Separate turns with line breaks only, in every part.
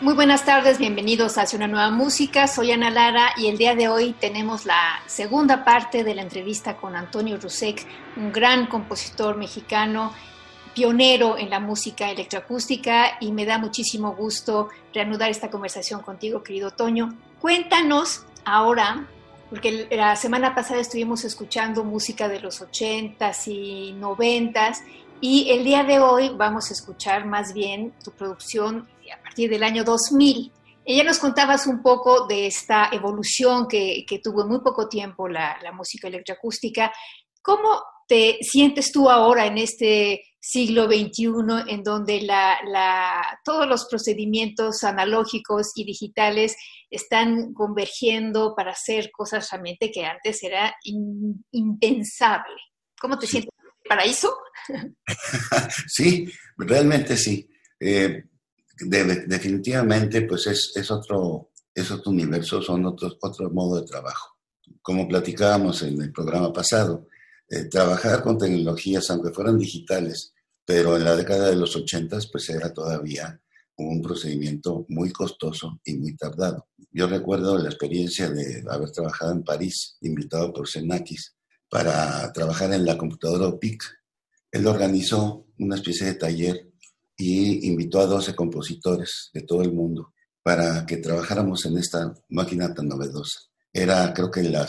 Muy buenas tardes, bienvenidos a una nueva música. Soy Ana Lara y el día de hoy tenemos la segunda parte de la entrevista con Antonio Rusek, un gran compositor mexicano, pionero en la música electroacústica y me da muchísimo gusto reanudar esta conversación contigo, querido Toño. Cuéntanos ahora, porque la semana pasada estuvimos escuchando música de los 80s y 90s y el día de hoy vamos a escuchar más bien tu producción partir del año 2000. Ella nos contabas un poco de esta evolución que, tuvo en muy poco tiempo la, música electroacústica. ¿Cómo te sientes tú ahora en este siglo XXI en donde la, todos los procedimientos analógicos y digitales están convergiendo para hacer cosas realmente que antes era impensable? ¿Cómo te sientes? ¿Paraíso?
sí, realmente sí. Eh, definitivamente, pues es, otro, es otro universo, son otros, otro modo de trabajo. Como platicábamos en el programa pasado, eh, trabajar con tecnologías, aunque fueran digitales, pero en la década de los 80 pues era todavía un procedimiento muy costoso y muy tardado. Yo recuerdo la experiencia de haber trabajado en París, invitado por Senakis, para trabajar en la computadora OPIC. Él organizó una especie de taller y invitó a 12 compositores de todo el mundo para que trabajáramos en esta máquina tan novedosa. Era creo que la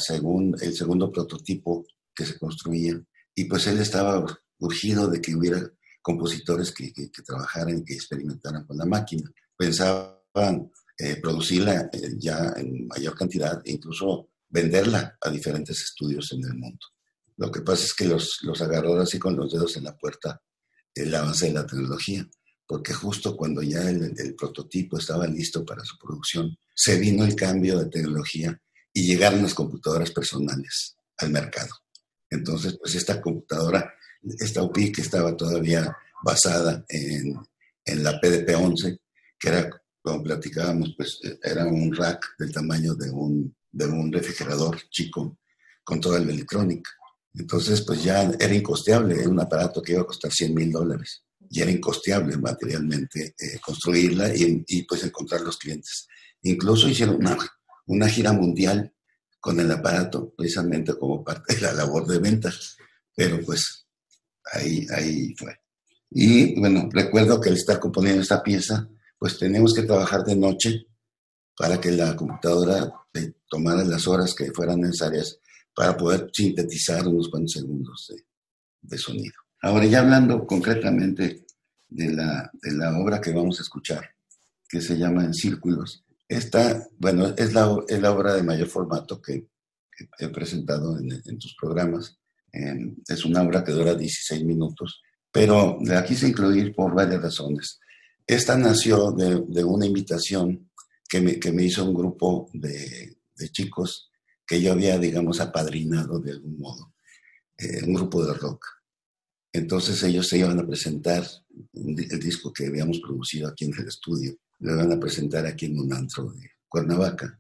el segundo prototipo que se construía y pues él estaba urgido de que hubiera compositores que, que, trabajaran y que experimentaran con la máquina. Pensaban eh, producirla eh, ya en mayor cantidad e incluso venderla a diferentes estudios en el mundo. Lo que pasa es que los, los agarró así con los dedos en la puerta el avance de la tecnología, porque justo cuando ya el, prototipo estaba listo para su producción, se vino el cambio de tecnología y llegaron las computadoras personales al mercado. Entonces, pues esta computadora, esta UPI que estaba todavía basada en, la PDP-11, que era, como platicábamos, pues era un rack del tamaño de un, de un refrigerador chico con toda la electrónica. Entonces, pues ya era incosteable, era un aparato que iba a costar 100 mil dólares. Y era incosteable materialmente eh, construirla y, pues encontrar los clientes. Incluso hicieron una, una gira mundial con el aparato, precisamente como parte de la labor de ventas. Pero pues ahí, ahí fue. Y bueno, recuerdo que al estar componiendo esta pieza, pues tenemos que trabajar de noche para que la computadora tomara las horas que fueran necesarias para poder sintetizar unos cuantos segundos de, sonido. Ahora ya hablando concretamente de la, de la, obra que vamos a escuchar, que se llama En Círculos. Esta, bueno, es la, es la obra de mayor formato que, he presentado en, en tus programas. es una obra que dura 16 minutos, pero la quise incluir por varias razones. Esta nació de, de una invitación que me, que me, hizo un grupo de, de chicos que yo había, digamos, apadrinado de algún modo, eh, un grupo de rock. Entonces ellos se iban a presentar el disco que habíamos producido aquí en el estudio, lo iban a presentar aquí en un antro de Cuernavaca.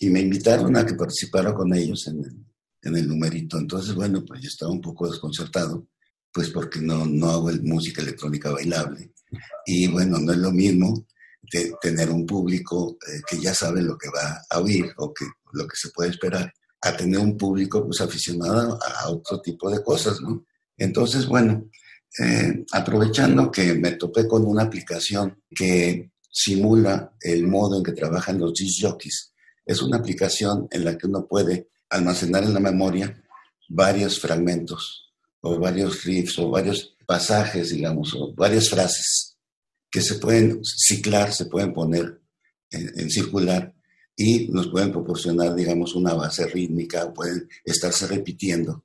Y me invitaron a que participara con ellos en el, en el numerito. Entonces, bueno, pues yo estaba un poco desconcertado, pues porque no, no hago música electrónica bailable. Y bueno, no es lo mismo de tener un público eh, que ya sabe lo que va a oír o que lo que se puede esperar, a tener un público pues aficionado a otro tipo de cosas, ¿no? Entonces, bueno, eh, aprovechando que me topé con una aplicación que simula el modo en que trabajan los disc jockeys. Es una aplicación en la que uno puede almacenar en la memoria varios fragmentos o varios riffs o varios pasajes, digamos, o varias frases que se pueden ciclar, se pueden poner en, circular y nos pueden proporcionar, digamos, una base rítmica pueden estarse repitiendo.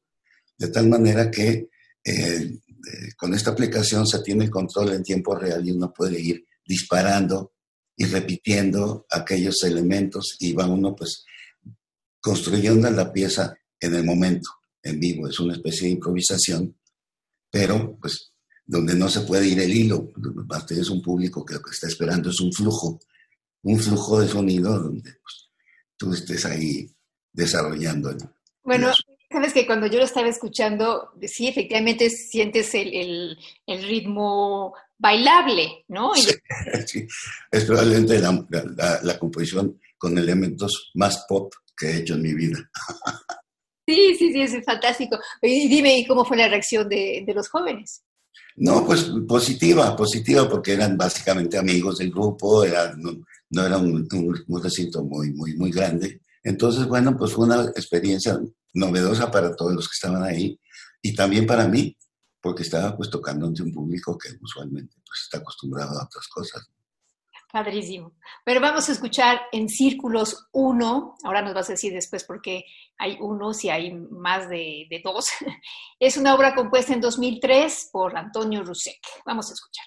De tal manera que eh, eh, con esta aplicación se tiene el control en tiempo real y uno puede ir disparando y repitiendo aquellos elementos y va uno pues construyendo la pieza en el momento, en vivo. Es una especie de improvisación, pero pues donde no se puede ir el hilo. es un público que lo que está esperando es un flujo, un flujo de sonido donde pues, tú estés ahí desarrollando.
bueno, sabes que cuando yo lo estaba escuchando, sí, efectivamente sientes el, ritmo bailable, ¿no?
Sí, Es probablemente la, composición con elementos más pop que he hecho en mi vida.
Sí, sí, sí, es fantástico. Y dime, ¿cómo fue la reacción de, de los jóvenes?
No, pues positiva, positiva, porque eran básicamente amigos del grupo, era, no, era un, recinto muy, muy, muy grande. Entonces, bueno, pues fue una experiencia novedosa para todos los que estaban ahí y también para mí, porque estaba pues tocando ante un público que usualmente pues está acostumbrado a otras cosas.
Padrísimo. Pero vamos a escuchar en círculos uno, ahora nos vas a decir después por qué hay uno, si hay más de, de dos. Es una obra compuesta en 2003 por Antonio Rusek. Vamos a escuchar.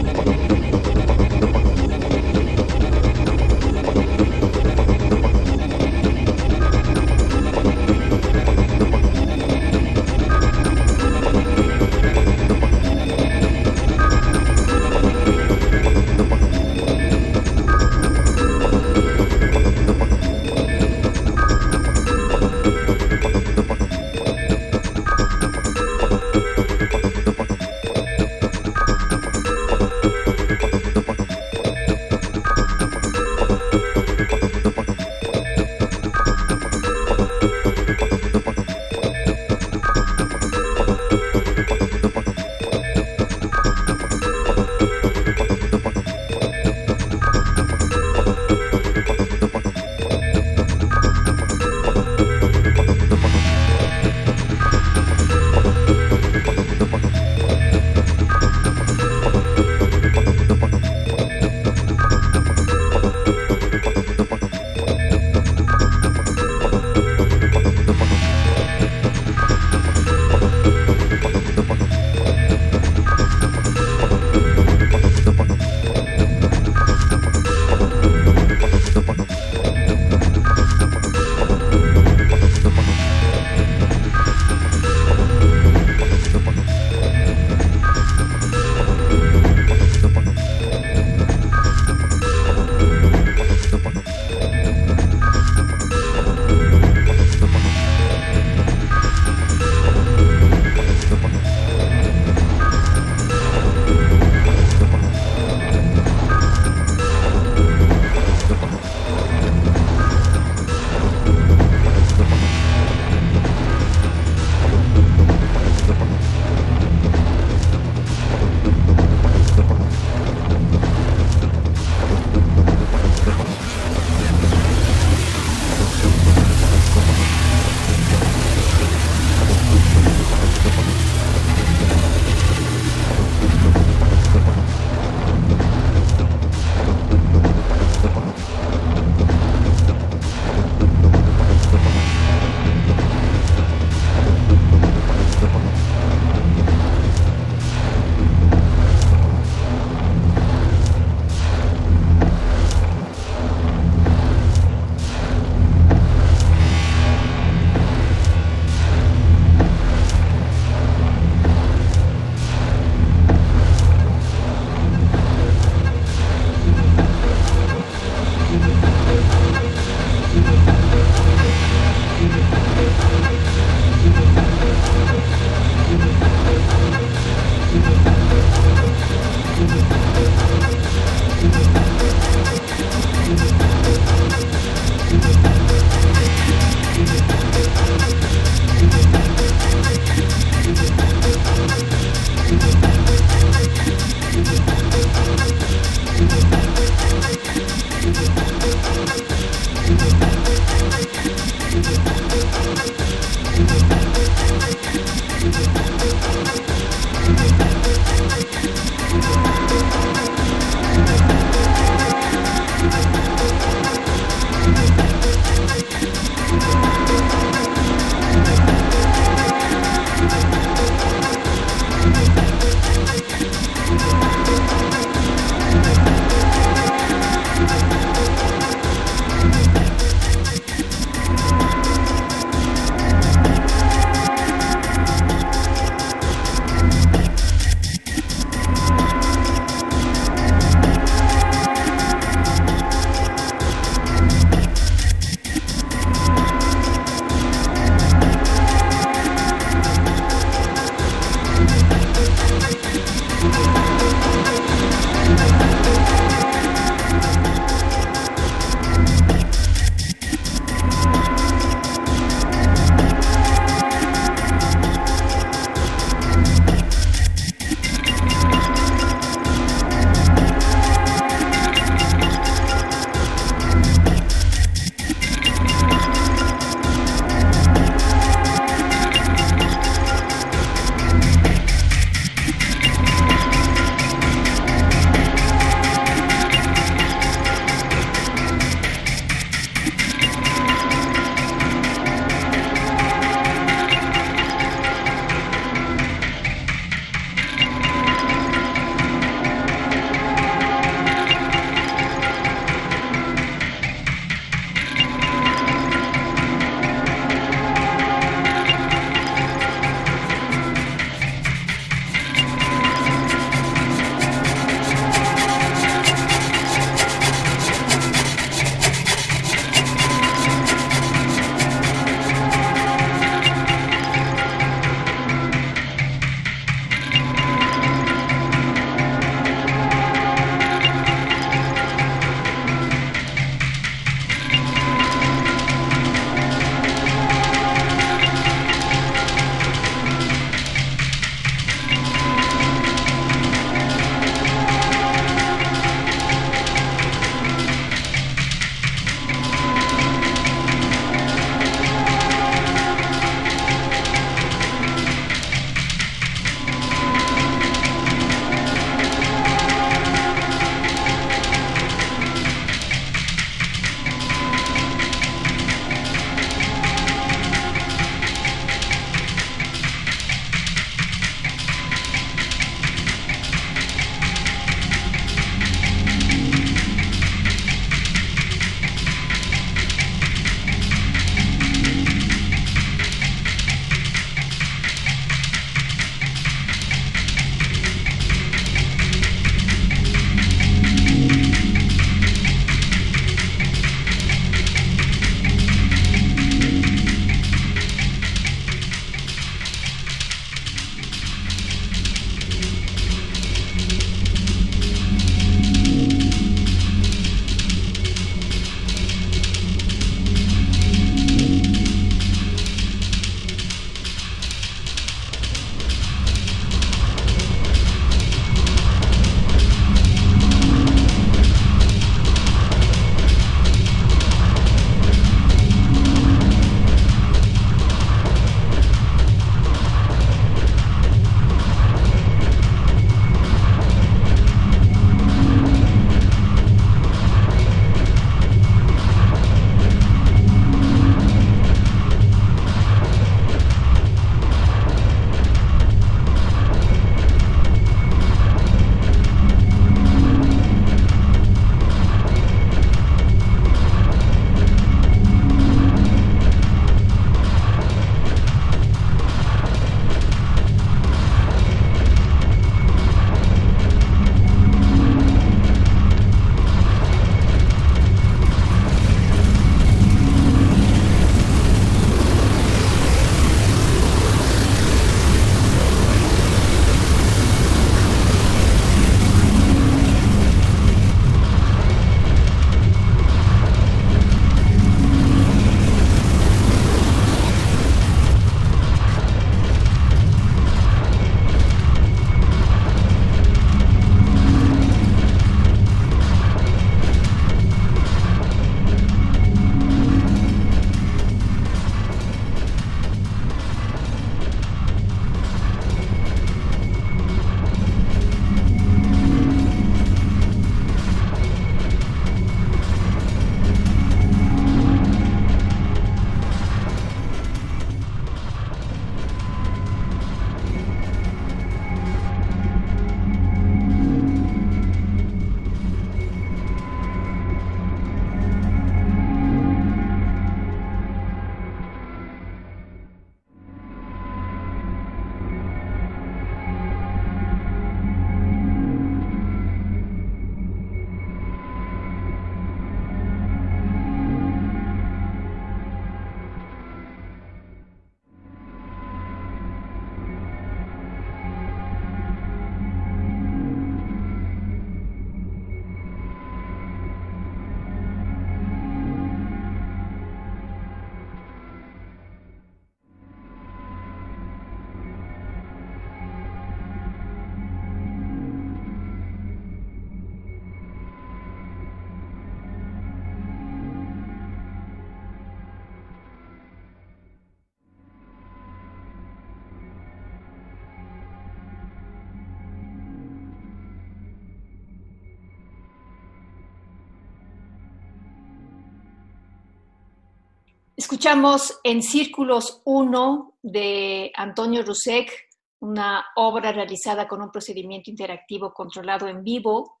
Escuchamos en Círculos 1 de Antonio Rusek, una obra realizada con un procedimiento interactivo controlado en vivo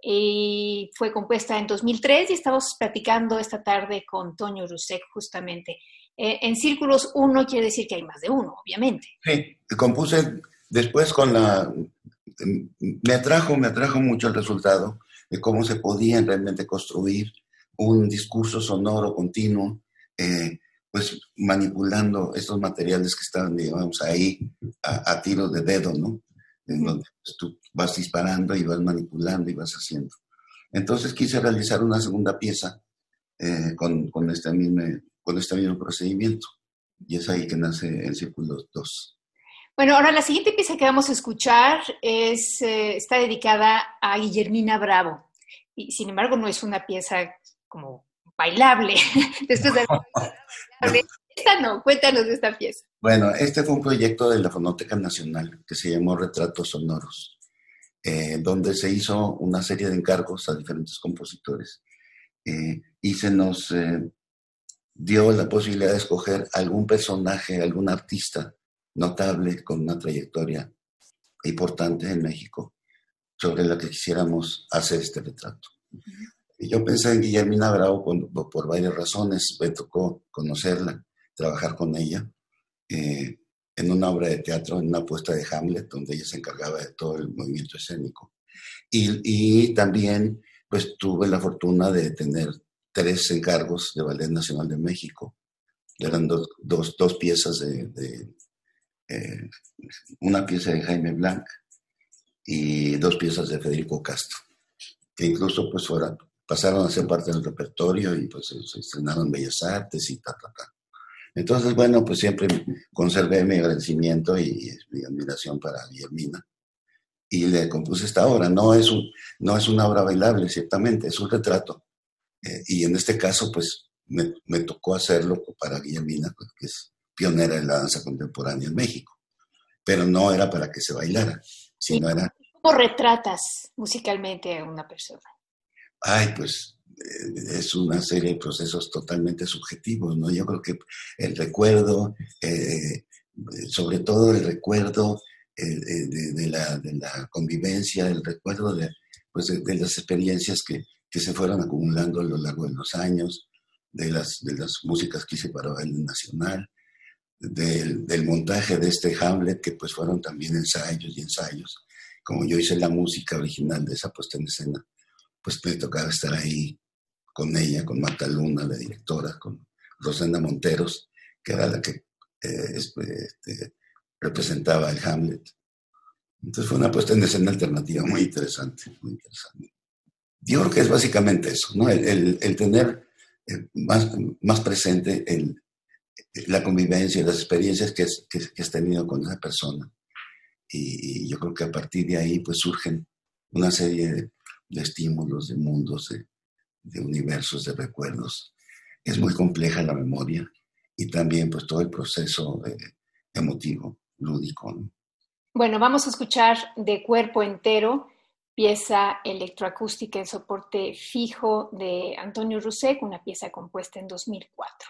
y fue compuesta en 2003 y estamos platicando esta tarde con Antonio Rusek justamente. Eh, en Círculos 1 quiere decir que hay más de uno, obviamente.
Sí, compuse después con la... Me atrajo, me atrajo mucho el resultado de cómo se podía realmente construir un discurso sonoro continuo eh, pues manipulando estos materiales que estaban, digamos, ahí a, tiro de dedo, ¿no? En donde pues, tú vas disparando y vas manipulando y vas haciendo. Entonces quise realizar una segunda pieza eh, con, con, este mismo, con este mismo procedimiento. Y es ahí que nace el Círculo 2.
Bueno, ahora la siguiente pieza que vamos a escuchar es, eh, está dedicada a Guillermina Bravo. Y sin embargo no es una pieza como bailable. Después de Esta no, cuéntanos de esta pieza.
Bueno, este fue un proyecto de la Fonoteca Nacional que se llamó Retratos Sonoros, eh, donde se hizo una serie de encargos a diferentes compositores eh, y se nos eh, dio la posibilidad de escoger algún personaje, algún artista notable con una trayectoria importante en México sobre la que quisiéramos hacer este retrato. Y yo pensé en Guillermina Bravo por, varias razones. Me tocó conocerla, trabajar con ella eh, en una obra de teatro, en una puesta de Hamlet, donde ella se encargaba de todo el movimiento escénico. Y, también pues tuve la fortuna de tener tres encargos de Ballet Nacional de México. Eran dos, dos, piezas de, eh, una pieza de Jaime Blanc y dos piezas de Federico Castro, que incluso pues fueron pasaron a ser parte del repertorio y pues se estrenaron Bellas Artes y ta, ta, ta. Entonces, bueno, pues siempre conservé mi agradecimiento y, mi admiración para Guillermina. Y le compuse esta obra. No es, un, no es una obra bailable, ciertamente, es un retrato. Eh, y en este caso, pues me, me tocó hacerlo para Guillermina, pues, que es pionera en la danza contemporánea en México. Pero no era para que se bailara, sino era...
¿Cómo retratas musicalmente a una persona?
Ay, pues eh, es una serie de procesos totalmente subjetivos, ¿no? Yo creo que el recuerdo, eh, sobre todo el recuerdo eh, de, la, convivencia, el recuerdo de, pues de, las experiencias que, se fueron acumulando a lo largo de los años, de las, de las músicas que hice para el Nacional, del, del, montaje de este Hamlet, que pues fueron también ensayos y ensayos, como yo hice la música original de esa puesta en escena pues me tocaba estar ahí con ella, con Marta Luna, la directora, con Rosenda Monteros, que era la que eh, este, representaba el Hamlet. Entonces fue una puesta en escena alternativa muy interesante, muy interesante. Yo creo que es básicamente eso, ¿no? El, tener eh, más, más presente el, la convivencia, las experiencias que, has tenido con esa persona. Y, y, yo creo que a partir de ahí pues surgen una serie de, de estímulos, de mundos, de, universos, de recuerdos. Es muy compleja la memoria y también pues todo el proceso eh, emotivo, lúdico.
Bueno, vamos a escuchar de cuerpo entero pieza electroacústica en soporte fijo de Antonio Rusek, una pieza compuesta en 2004.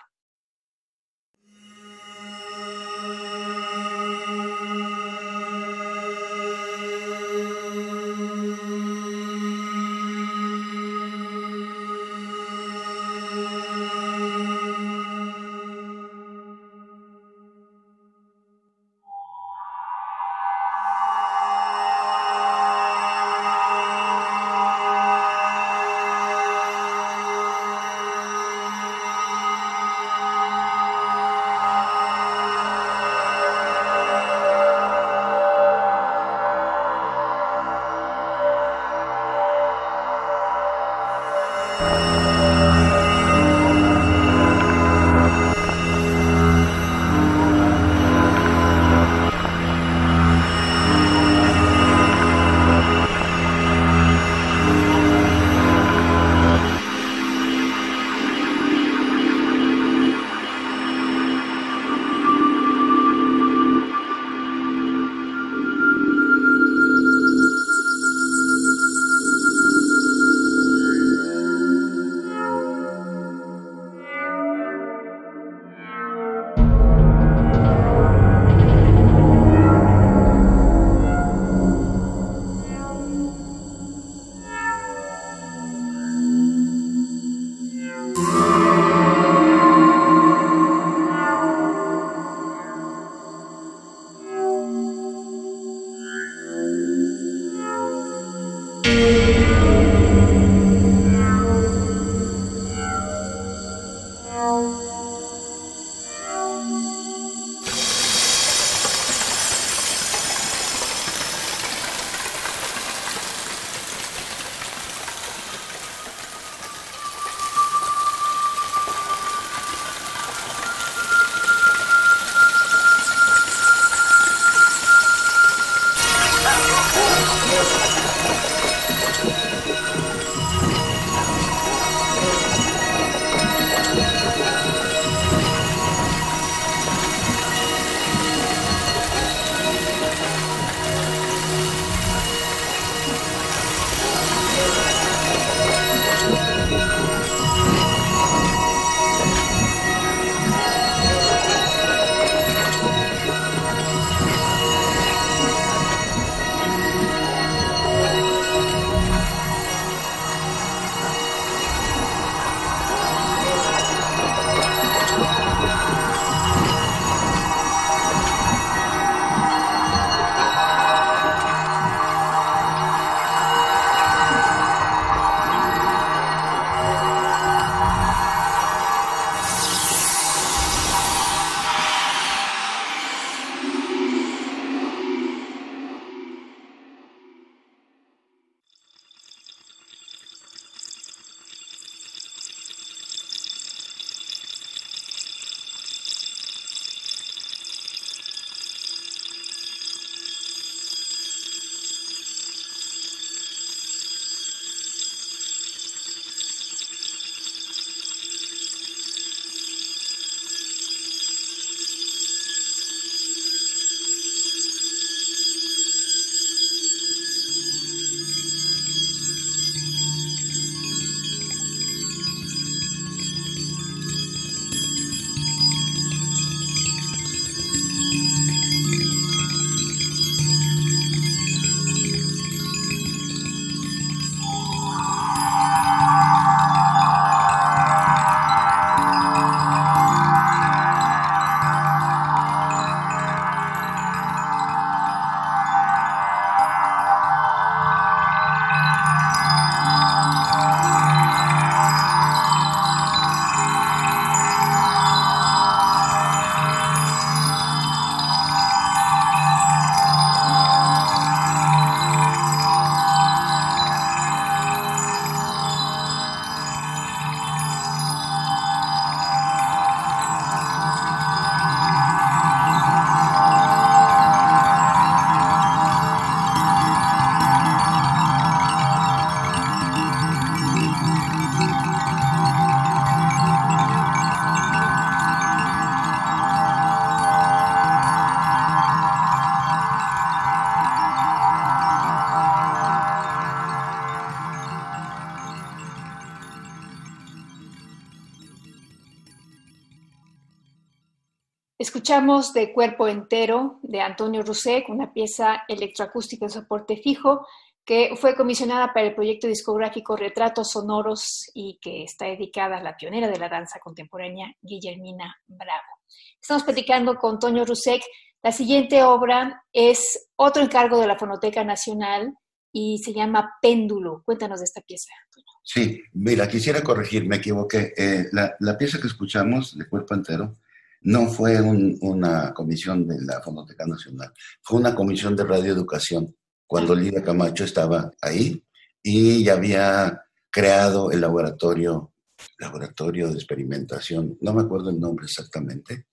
Escuchamos de Cuerpo Entero de Antonio Rusek, una pieza electroacústica de soporte fijo que fue comisionada para el proyecto discográfico Retratos Sonoros y que está dedicada a la pionera de la danza contemporánea, Guillermina Bravo. Estamos platicando con Antonio Rusek. La siguiente obra es otro encargo de la Fonoteca Nacional y se llama Péndulo. Cuéntanos de esta pieza.
Sí, mira, quisiera corregir, me equivoqué. Eh, la, la pieza que escuchamos de Cuerpo Entero no fue una comisión de la Fonoteca Nacional, fue una comisión de radioeducación, cuando Lidia Camacho estaba ahí y ya había creado el laboratorio, laboratorio de experimentación, no me acuerdo el nombre exactamente.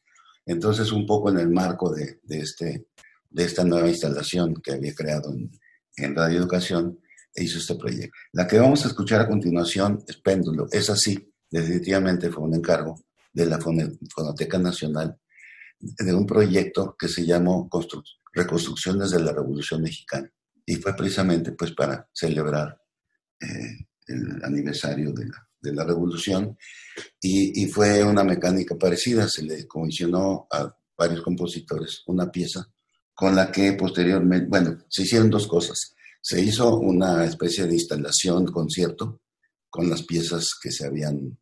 Entonces, un poco en el marco de, este, de esta nueva instalación que había creado en, en radioeducación, hizo este proyecto. La que vamos a escuchar a continuación es Péndulo. Es así, definitivamente fue un encargo de la Fonoteca Nacional de un proyecto que se llamó Reconstrucciones de la Revolución Mexicana. Y fue precisamente pues para celebrar eh, el aniversario de la, de la revolución. Y, y, fue una mecánica parecida, se le comisionó a varios compositores una pieza con la que posteriormente, bueno, se hicieron dos cosas. Se hizo una especie de instalación, concierto, con las piezas que se habían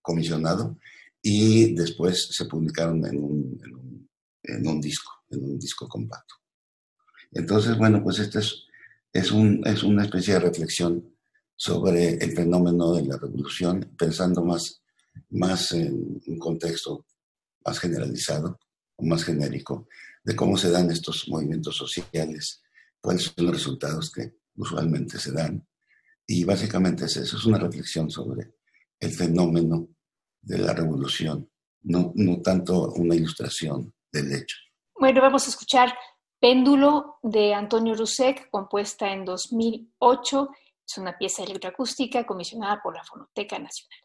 comisionado y después se publicaron en un, en un, disco, en un disco compacto. Entonces, bueno, pues este es, es, un, es una especie de reflexión sobre el fenómeno de la revolución, pensando más más en un contexto más generalizado o más genérico de cómo se dan estos movimientos sociales, cuáles son los resultados que usualmente se dan. Y básicamente es eso, es una reflexión sobre el fenómeno de la revolución, no, no tanto una ilustración del hecho.
Bueno, vamos a escuchar Péndulo de Antonio Rusek, compuesta en 2008. Es una pieza electroacústica comisionada por la Fonoteca Nacional.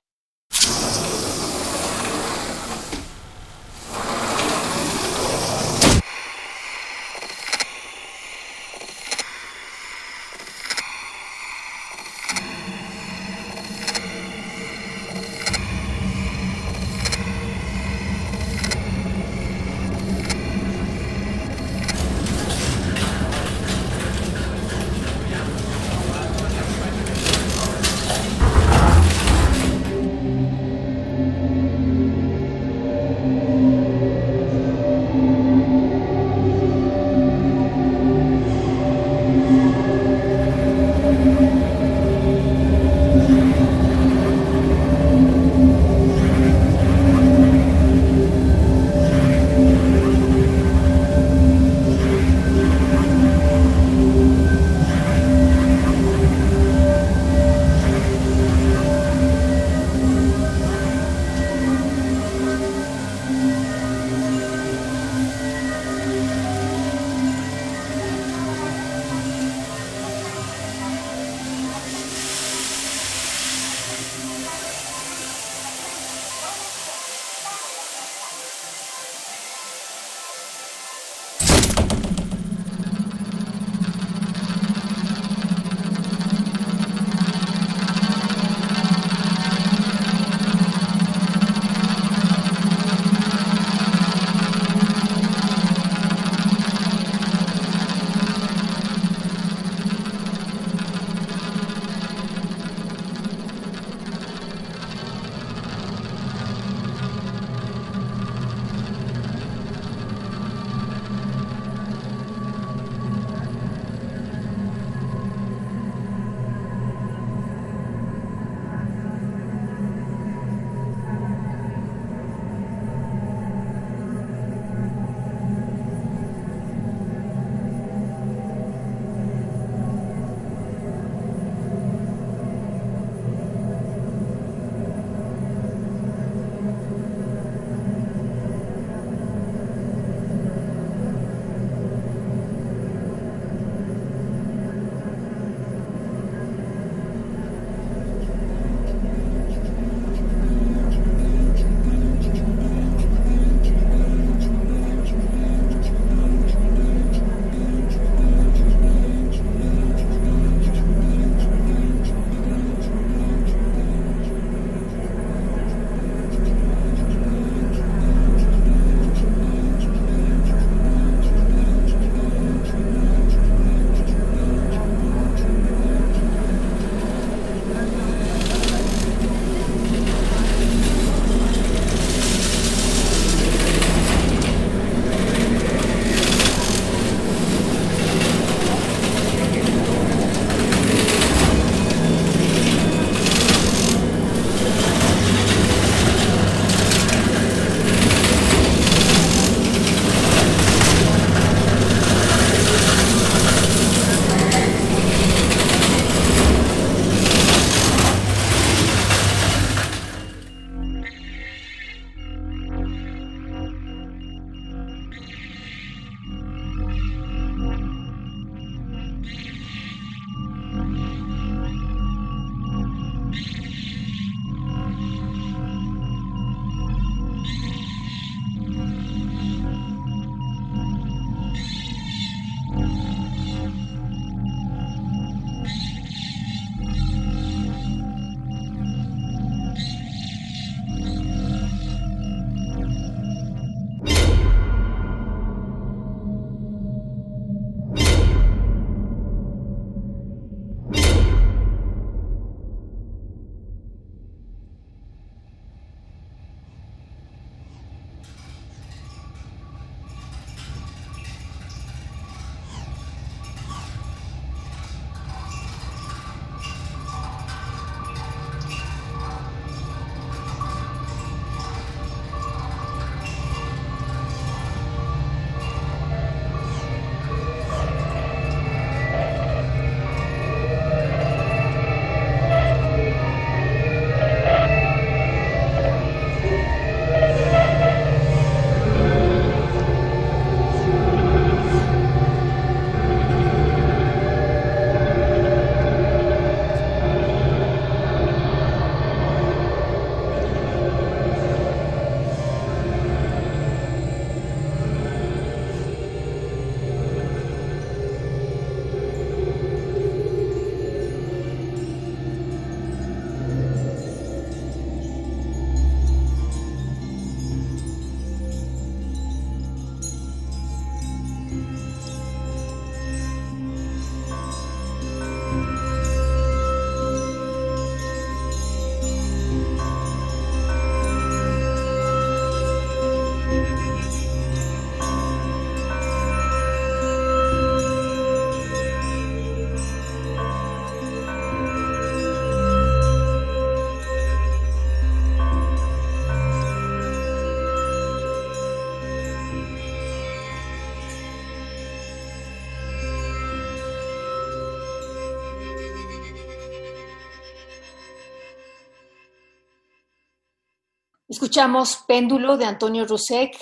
Escuchamos Péndulo de Antonio Rusek,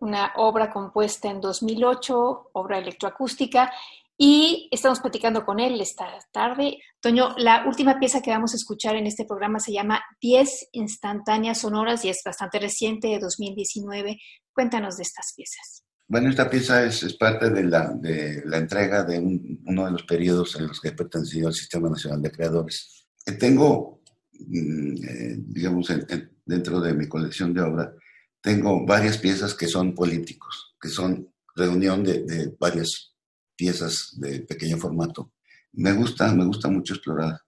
una obra compuesta en 2008, obra electroacústica, y estamos platicando con él esta tarde. Toño, la última pieza que vamos a escuchar en este programa se llama 10 instantáneas sonoras y es bastante reciente, de 2019. Cuéntanos de estas piezas.
Bueno, esta pieza es, parte de la, de la, entrega de uno de los periodos en los que he pertenecido al Sistema Nacional de Creadores. Eh, tengo, mm, eh, digamos, dentro de mi colección de obra, tengo varias piezas que son políticos, que son reunión de, de varias piezas de pequeño formato. Me gusta, me gusta mucho explorar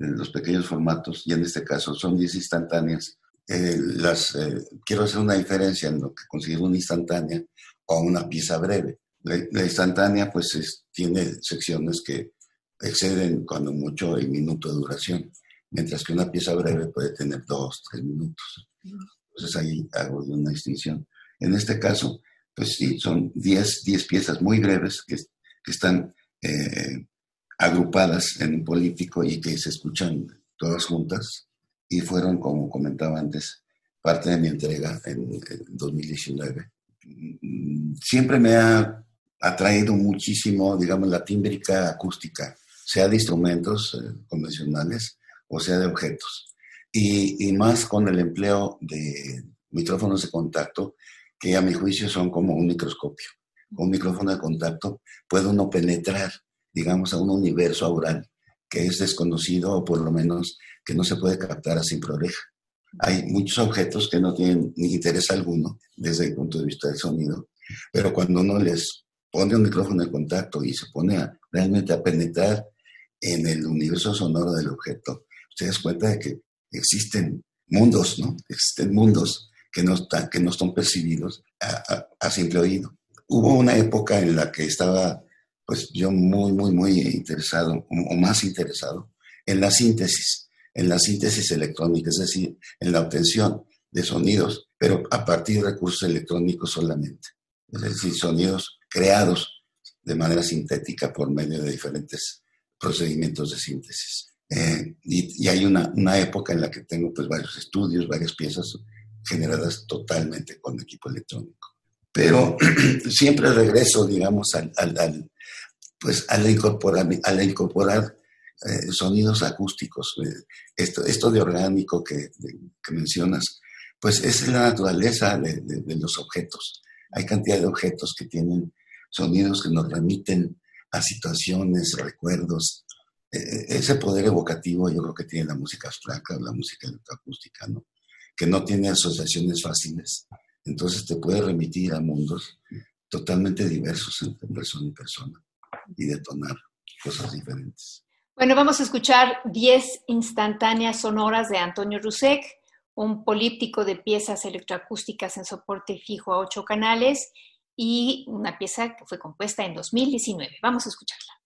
los pequeños formatos y en este caso son 10 instantáneas. Eh, las, eh, quiero hacer una diferencia en lo que considero una instantánea o una pieza breve. La, instantánea pues tiene secciones que exceden cuando mucho el minuto de duración, mientras que una pieza breve puede tener dos, tres minutos. Entonces ahí hago una distinción. En este caso, pues sí, son 10 piezas muy breves que que están eh, agrupadas en un político y que se escuchan todas juntas y fueron, como comentaba antes, parte de mi entrega en, 2019. Siempre me ha atraído muchísimo, digamos, la tímbrica acústica, sea de instrumentos eh, convencionales o sea de objetos. Y, y, más con el empleo de micrófonos de contacto, que a mi juicio son como un microscopio con un micrófono de contacto, puede uno penetrar, digamos, a un universo aural que es desconocido o por lo menos que no se puede captar a simple oreja. Hay muchos objetos que no tienen ni interés alguno desde el punto de vista del sonido, pero cuando uno les pone un micrófono de contacto y se pone a, realmente a penetrar en el universo sonoro del objeto, se das cuenta de que existen mundos, ¿no? Existen mundos que no, están, que no son percibidos a simple oído hubo una época en la que estaba, pues yo muy, muy, muy interesado, o más interesado, en la síntesis, en la síntesis electrónica, es decir, en la obtención de sonidos, pero a partir de recursos electrónicos solamente. Es decir, sonidos creados de manera sintética por medio de diferentes procedimientos de síntesis. Eh, y, y, hay una, una, época en la que tengo pues varios estudios, varias piezas generadas totalmente con equipo electrónico pero siempre regreso, digamos, al, al, pues, al incorporar, al incorporar eh, sonidos acústicos. Eh, esto, esto de orgánico que, que, mencionas, pues es la naturaleza de, de, los objetos. Hay cantidad de objetos que tienen sonidos que nos remiten a situaciones, recuerdos. Eh, ese poder evocativo yo creo que tiene la música abstracta, la música electroacústica, ¿no? que no tiene asociaciones fáciles, entonces te puede remitir a mundos totalmente diversos entre persona y persona y detonar cosas diferentes.
Bueno, vamos a escuchar 10 instantáneas sonoras de Antonio Rusek, un políptico de piezas electroacústicas en soporte fijo a ocho canales y una pieza que fue compuesta en 2019. Vamos a escucharla.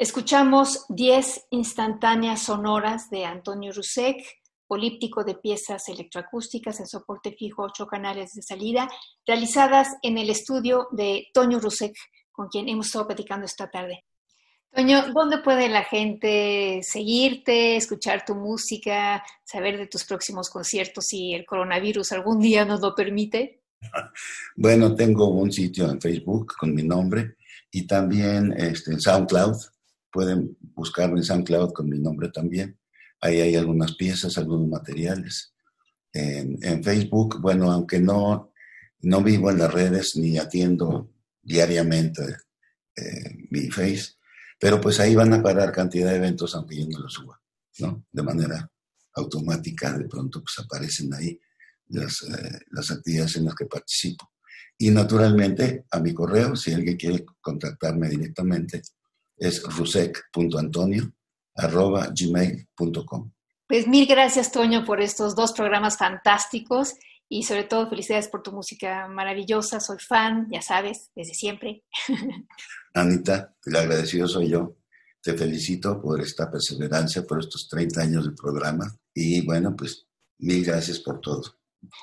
Escuchamos 10 instantáneas sonoras de Antonio Rusek, políptico de piezas electroacústicas en soporte fijo, ocho canales de salida, realizadas en el estudio de Toño Rusek, con quien hemos estado platicando esta tarde. Toño, ¿dónde puede la gente seguirte, escuchar tu música, saber de tus próximos conciertos si el coronavirus algún día nos lo permite?
Bueno, tengo un sitio en Facebook con mi nombre y también este, en SoundCloud Pueden buscarme en SoundCloud con mi nombre también. Ahí hay algunas piezas, algunos materiales. En, Facebook, bueno, aunque no, no vivo en las redes ni atiendo diariamente eh, mi Face, pero pues ahí van a parar cantidad de eventos aunque yo no los suba, ¿no? De manera automática, de pronto pues aparecen ahí las, eh, las actividades en las que participo. Y naturalmente a mi correo, si alguien quiere contactarme directamente, es rusec.antonio.gmail.com.
Pues mil gracias, Toño, por estos dos programas fantásticos y sobre todo felicidades por tu música maravillosa. Soy fan, ya sabes, desde siempre.
Anita, el agradecido soy yo. Te felicito por esta perseverancia, por estos 30 años de programa y bueno, pues mil gracias por todo.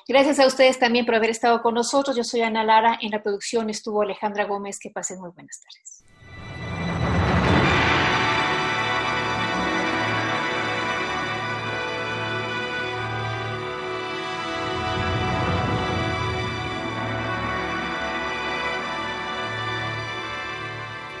Gracias a ustedes también por haber estado con nosotros. Yo soy Ana Lara. En la producción estuvo Alejandra Gómez. Que pasen muy buenas tardes.